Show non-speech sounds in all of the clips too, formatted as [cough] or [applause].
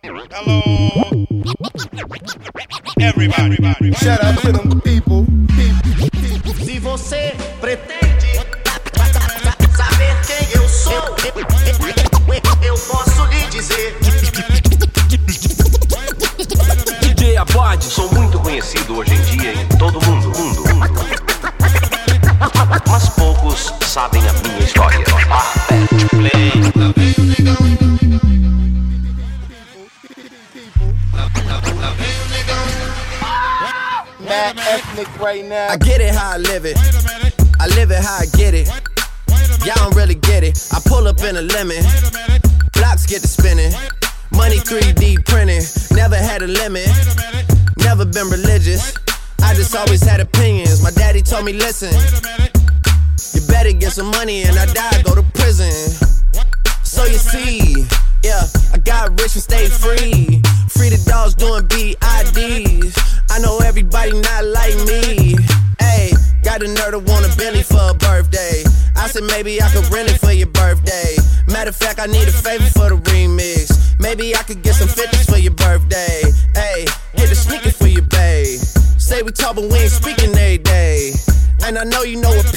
Hello. Everybody. Shout out to them Pull a lemon. Blocks get to spinning. Money 3D printing. Never had a limit. Never been religious. I just always had opinions. My daddy told me, listen.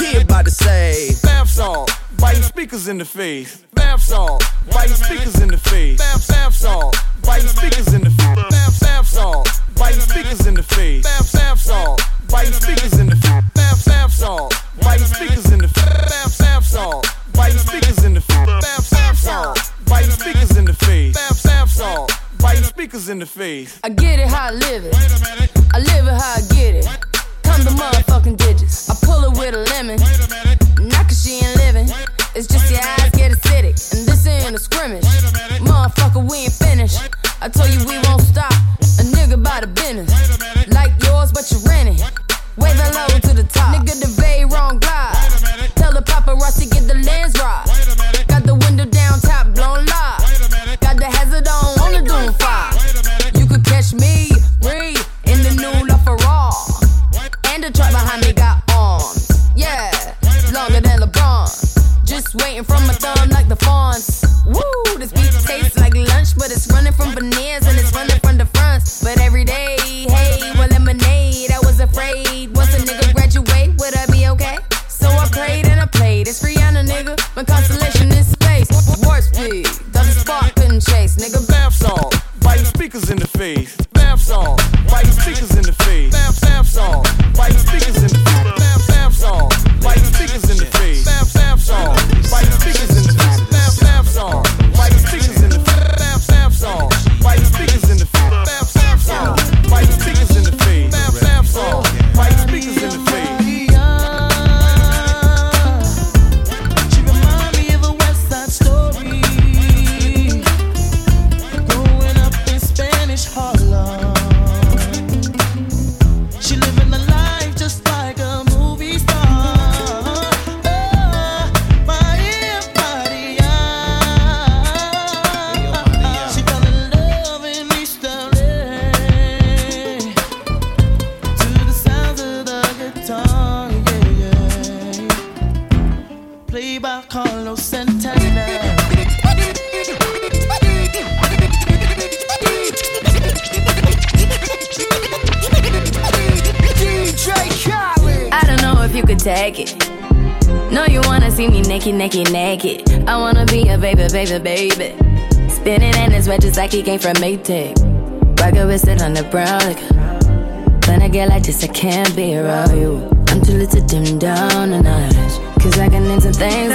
Know you know what P about to say. Bath salt, biting speakers in the face. Bath salt, biting speakers in the face. Bath, bath salt, biting speakers in the face. Bath, bath salt, biting speakers in the face. Bath, bath salt, biting speakers in the face. Bath, bath salt, biting speakers in the face. Bath, bath salt, biting speakers in the face. Bath, bath salt, biting speakers in the face. Bath, bath salt, biting speakers in the face. I get it how I live it. I live it how I get it. Come the motherfucking digits. I pull it with a lemon. Not cause she ain't living. It's just your eyes get acidic. And this ain't a scrimmage. Motherfucker, we ain't finished. I told you we won't stop. A nigga by the business. Like yours, but you rent it. Way the low to the top. Nigga, the very wrong glide. Tell the paparazzi get the lens right. Got the window down, top blown live. Got the hazard on, waiting from my thumb like the fawns. Woo, this beat tastes like lunch, but it's running from veneers and it's running from the fronts. But every day, hey, well, lemonade. I was afraid once a nigga graduate, would I be okay? So I prayed and I played. It's Rihanna, nigga. My constellation is space. Warp speed, thought the spark couldn't chase, nigga. Bath salt, biting speakers in the face. Bath salt, biting speakers in the face. Bath, bath salt, biting speakers just like he came from Maytag. Rocket with it on the brown liquor. When I get like this, I can't be around you. I'm too little to dim down a notch. Cause I can into things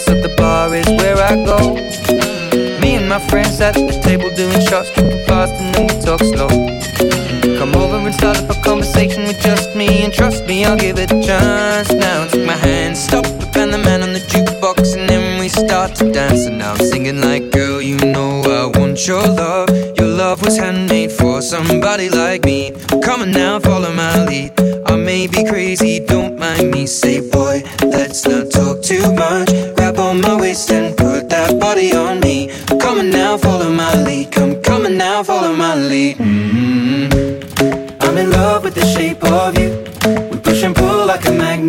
Lovers, so the bar is where I go. Me and my friends at the table doing shots, tripping fast, and then we talk slow. Come over and start up a conversation with just me, and trust me, I'll give it a chance. Now take my hand, stop, and the man on the jukebox, and then we start to dance. And now I'm singing like, girl, you know I want your love. Your love was handmade for somebody like me. Come on now, follow my lead. I may be crazy, don't mind me. Say, boy, let's not talk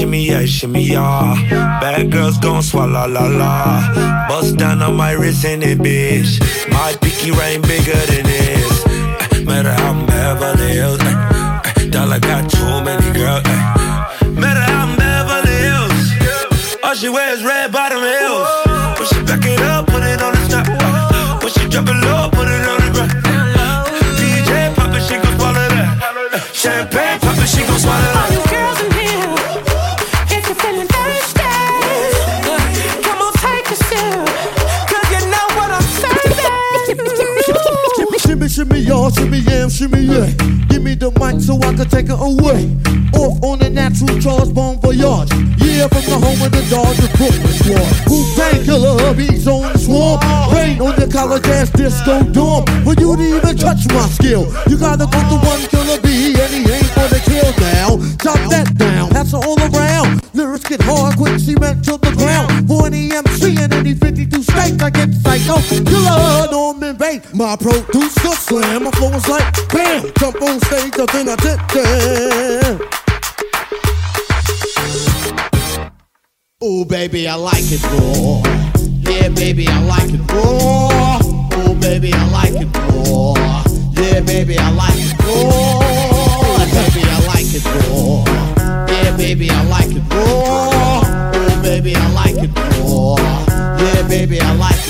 Shimmy, yeah, shimmy, yeah. Bad girls gon' swallow la la. Bust down on my wrist in it, bitch. My pinky ring bigger than this. Eh, Matter how I'm Beverly Hills. eh, eh, Dollar got too many girls. Y'all, shimmy, yeah, shimmy, yeah. Give me the mic so I can take it away. Off on a natural Charles Bon Voyage. Yeah, from the home of the Dodgers Brooklyn squad. Wu Tang Killer, hubby's on the swarm. Rain on the college ass disco dorm. For you to even touch my skill, you gotta go to one killer B, and he ain't for the kill now. Drop that down, pass it all around. Lyrics get hard, quick cement to the ground. For any MC in any 52 states, I get psycho. Killer, Norman Bates, my producer slam. My flow is like bam, jump on stage, then I did that. Oh, baby, I like it raw. Yeah, baby, I like it raw. Oh, baby, I like it raw. Yeah, baby, I like it raw. Like it raw. Yeah, baby, I like it raw. Oh, baby, I like it raw. Yeah, baby, I like it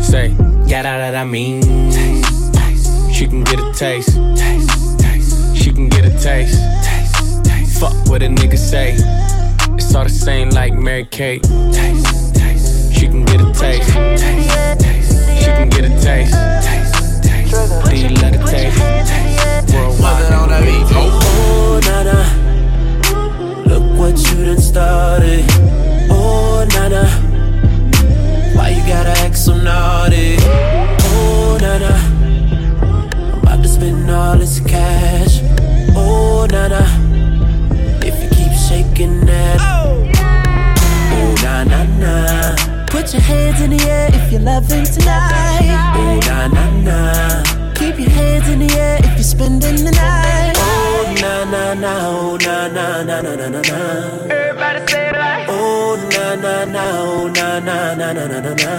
Say, yeah, that, that I mean. Taste, taste. She can get a taste. taste, taste. She can get a taste. taste, taste. Fuck what a nigga say. It's all the same like Mary Kate. Taste, taste. She can get a taste. taste, taste. She can get a taste. taste, taste. Do you let it taste? taste. Worldwide. Oh, oh nana. Look what you done started. Oh, nana. Gotta act so naughty? Oh, nana. I'm about to spend all this cash. Oh, nana. If you keep shaking that. Oh, na na na. Put your hands in the air if you're loving tonight. Oh, na na na. Keep your hands in the air if you're spending the night. Oh, na na na. Oh, na na na na na na na. Na na na. Oh, na na na na na.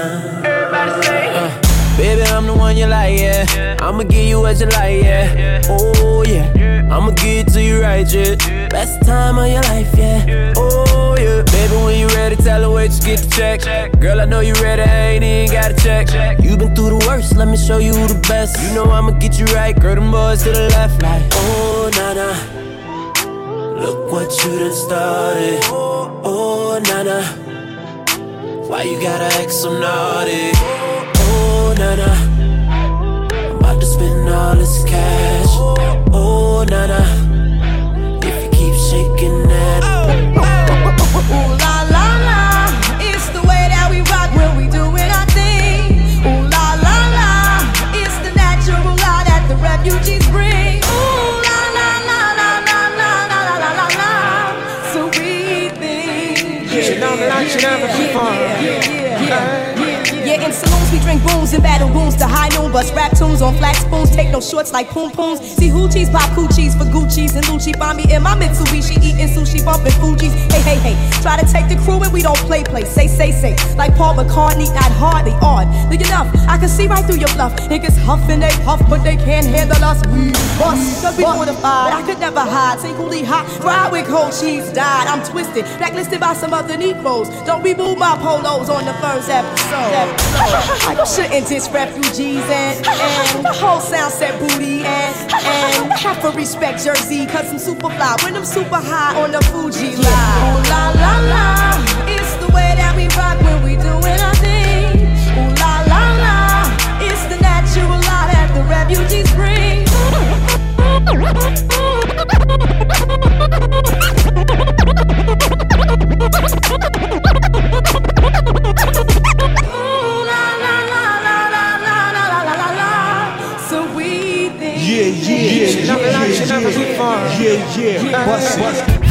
Everybody say. Uh, baby, I'm the one you like, yeah. I'ma give you what you like, yeah. Oh yeah. I'ma give it to you right, yeah. Best time of your life, yeah. Oh yeah. Baby, when you ready, tell her wait, just get the check. Girl, I know you ready, I ain't even gotta check. You been through the worst, let me show you the best. You know I'ma get you right, girl, them boys to the left, like. Oh, na na. Look what you done started. Oh, nana. Why you gotta act so naughty? Oh, nana. I'm about to spend all this cash. Oh, nana. If you keep shaking that. Drink booze and battle wounds to high noon. Bust rap tunes on flat spoons, take no shorts like poom pooms. See hoochies pop coochies for Gucci's and Lucci. Find me in my Mitsubishi eating sushi, bumping Fugees. Hey, hey, hey, try to take the crew and we don't play, play. Say, say, say, like Paul McCartney, not hardly odd. Look enough, I can see right through your bluff. Niggas huff and they puff, but they can't handle us. We bust, cause we mortified. I could never hide, singly hot, fried with cold cheese, died. I'm twisted, blacklisted by some other Negroes. Don't remove my polos on the first episode. you [laughs] shouldn't diss refugees and, and the whole sound set booty and, and have to respect Jersey, cause I'm super fly when I'm super high on the Fuji line. Ooh la la la, it's the way that we rock when we doing our thing. Ooh la la la, it's the natural law that the refugees bring. [laughs] yeah, yeah, yeah, yeah. Bust, bust.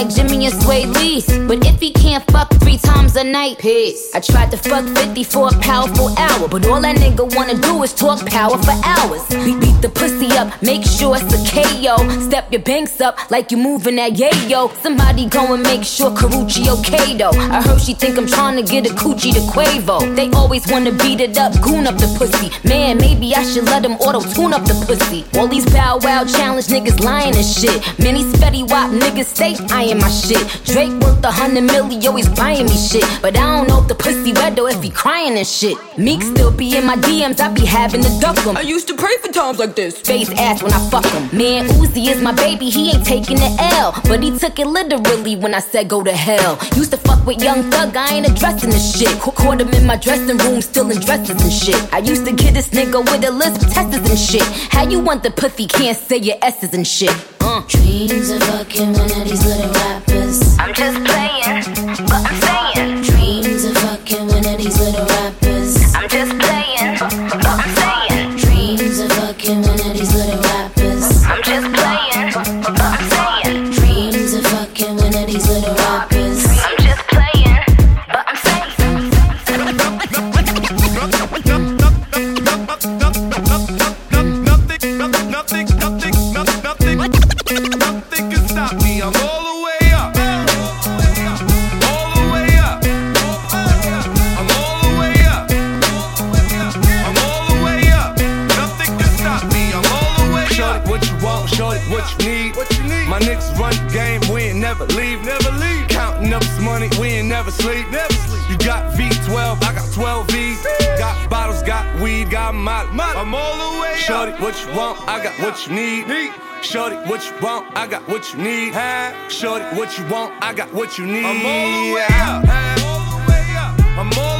Like Jimmy and Swae Lee's. But if he can't fuck three times a night, peace. I tried to fuck 50 for a powerful hour. But all that nigga wanna do is talk power for hours. Beat, beat the pussy up, make sure it's a KO. Step your banks up like you moving that yayo. Somebody go and make sure Karrueche okay though. I heard she think I'm trying to get a coochie to Quavo. They always wanna beat it up, goon up the pussy. Man, maybe I should let them auto tune up the pussy. All these bow wow challenge niggas lying and shit. Many spetty wop niggas stay eyeing my shit. Drake worth a hundred million, always buying me shit. But I don't know if the pussy wet or if he crying and shit. Meek still be in my DMs, I be having to duck him. I used to pray for times like this. Face ass when I fuck him. Man, Uzi is my baby, he ain't taking the L. But he took it literally when I said go to hell. Used to fuck with Young Thug, I ain't addressing the shit. Ca- Caught him in my dressing room, still in dresses and shit. I used to get this nigga with a list of testers and shit. How you want the pussy, can't say your S's and shit. Uh. Dreams of fucking one of these little rappers. I'm just playing, never leave. Never leave. Counting up this money. We ain't never sleep. Never sleep. You got V12. I got 12 V's. Got bottles. Got weed. Got molly. I'm all the way up. Shorty, what you want? I got what you need. Shorty, what you want? I got what you need. Shorty, what you want? I got what you need. I'm all the way up. I'm all the way up.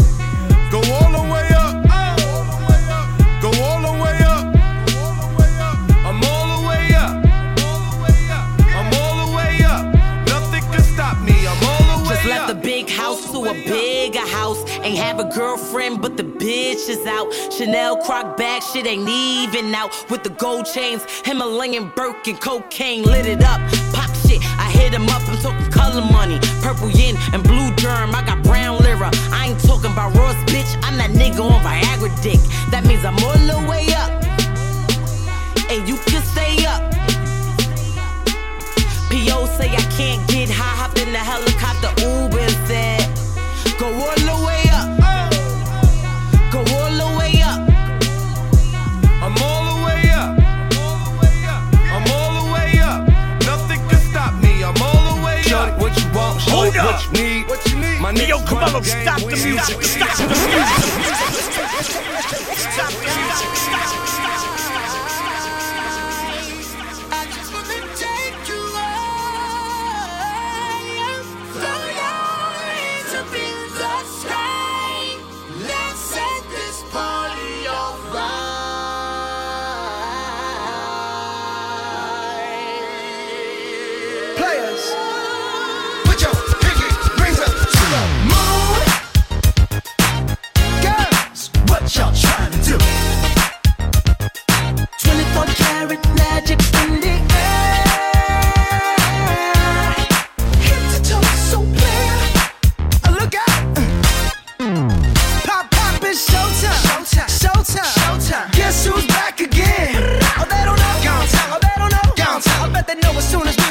Go all the way up. Go all the way up. I'm all the way up. I'm all the way up. Nothing can stop me. I'm all the way up. Just left the big house to a bigger house. Ain't have a girlfriend, but the bitch is out. Chanel croc bag, shit ain't even out. With the gold chains, Himalayan broken cocaine lit it up. Pop shit, I hit him up. I'm talking color money, purple yin and blue germ. I got brown I ain't talking about Ross, bitch. I'm that nigga on Viagra dick. That means I'm all the way up. And you need. What you need? My Neo Carmelo, stop the music. Stop the music. soon as we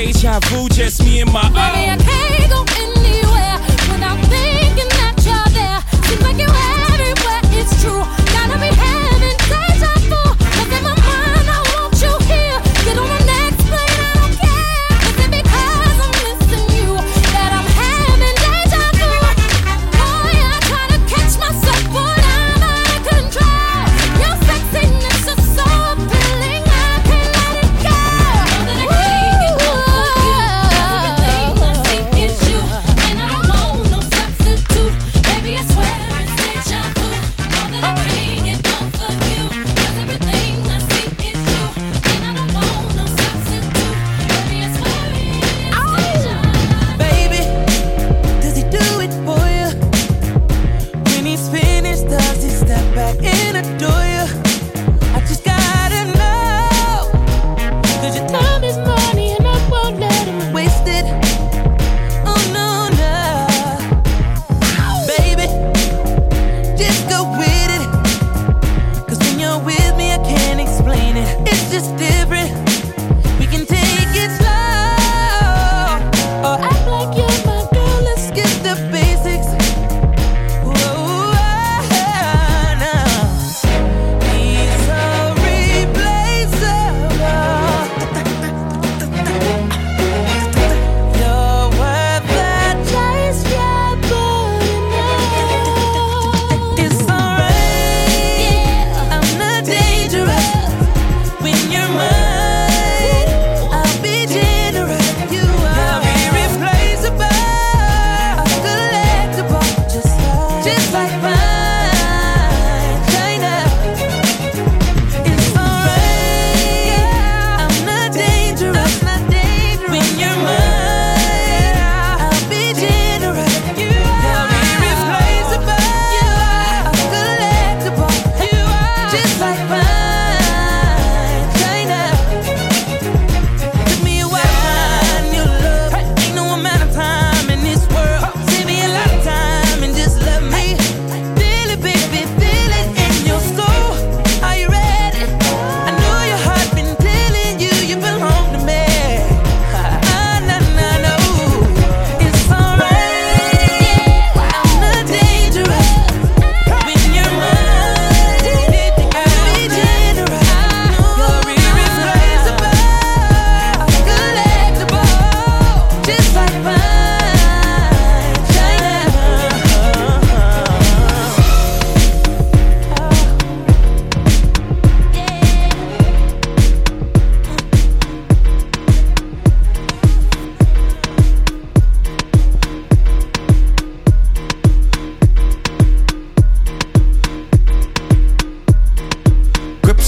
deja vu, just me and my own.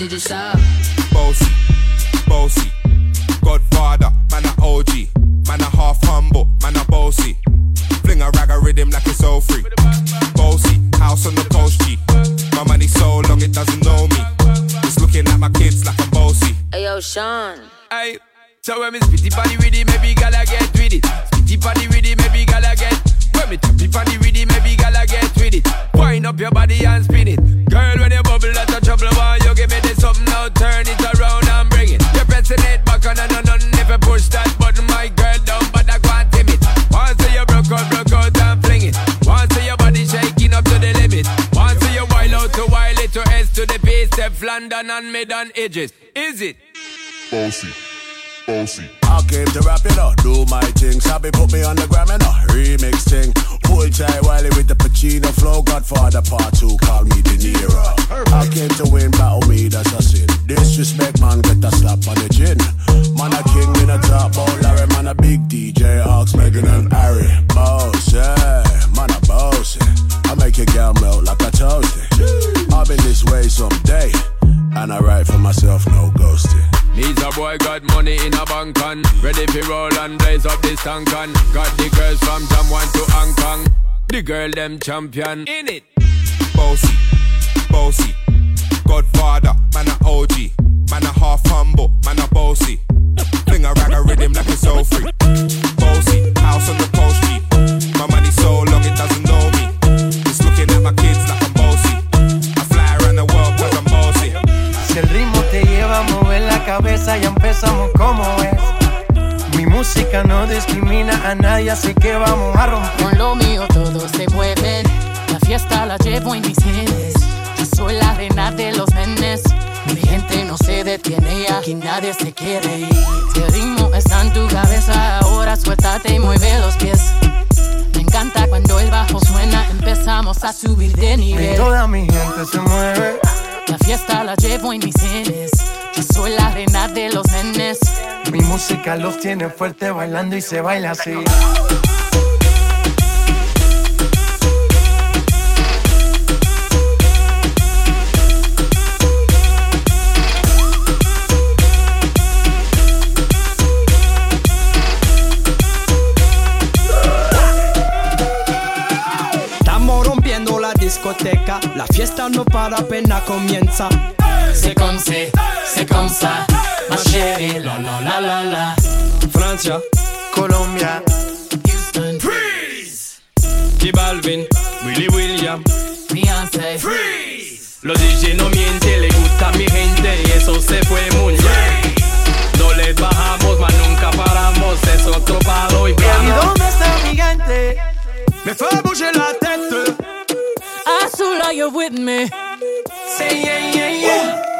Did you stop? boasty, boasty. Godfather, man a OG, man a half humble, man a boasty. Fling a rag a rhythm like it's all free. Boasty, house on the coast G. My money so long it doesn't know me. It's looking at my kids like I'm boasty. Hey yo, Sean. Aye. So when me spitty body with Stefflon Don and mid on edges. Is it? Boasty, boasty. I came to rap it up, do my thing. Sabi put me on the gram and a remix thing. Hold tight Wiley with the Pacino flow. Godfather part two, call me De Niro. I came to win, battle me, that's a sin. Disrespect, man, get a slap on the chin. Man, a king in a top, oh Larry, man, a big DJ, Ox, Meghan and Harry. Boss, yeah, man, a boss. I make your girl melt like a toasty. I've been this way someday, and I write for myself, no ghosting. Needs a boy got money in a bank on Ready for roll and blaze up this tank on Got the girls from Jamwan to Hong Kong The girl them champion In it Boasty, boasty. Godfather, man a OG, man a half humble, man a boasty. Fling a rag a rhythm like it's all free. Boasty, house on the coast empezamos como es. Mi música no discrimina a nadie, así que vamos a romper. Con lo mío todos se mueven. La fiesta la llevo en mis genes. Yo soy la reina de los nenes. Mi gente no se detiene y aquí nadie se quiere ir. Si el ritmo está en tu cabeza, ahora suéltate y mueve los pies. Me encanta cuando el bajo suena, empezamos a subir de Y nivel. toda mi gente se mueve. La fiesta la llevo en mis genes. Yo soy la reina de los nenes. Mi música los tiene fuerte bailando y se baila así. Estamos rompiendo la discoteca, la fiesta no para apenas comienza. C'est comme c'est comme ça, ma chérie, la la la la la. Francia, Colombia, Houston, Freeze. T Balvin, Willy William, Beyoncé, Freeze. Los DJ no mienten, le gusta a mi gente y eso se fue muy bien. No les bajamos, mas nunca paramos, es otro palo y plano. ¿Y dónde está el gigante? Me fue a bouger la tête. I saw you with me. Say yeah yeah yeah. Uh.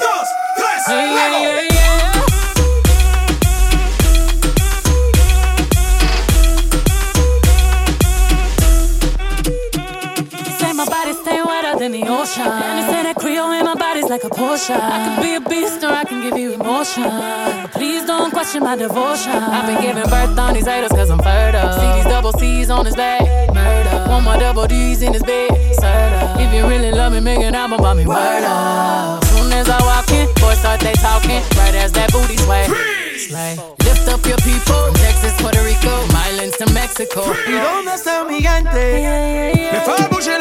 Than the ocean. And they say that Creole in my body's like a Porsche. I can be a beast or I can give you emotion. But please don't question my devotion. I've been giving birth on these haters cause I'm fertile. See these double C's on his back. Murder. One more double D's in his bed. Serta. If you really love me, make an album about me. Up. Soon as I walk in, boys start they talking. Right as that booty sway. Slay. Lift up your people. From Texas, Puerto Rico, Islands to Mexico. ¿Y dónde está mi gigante? Me fait bouger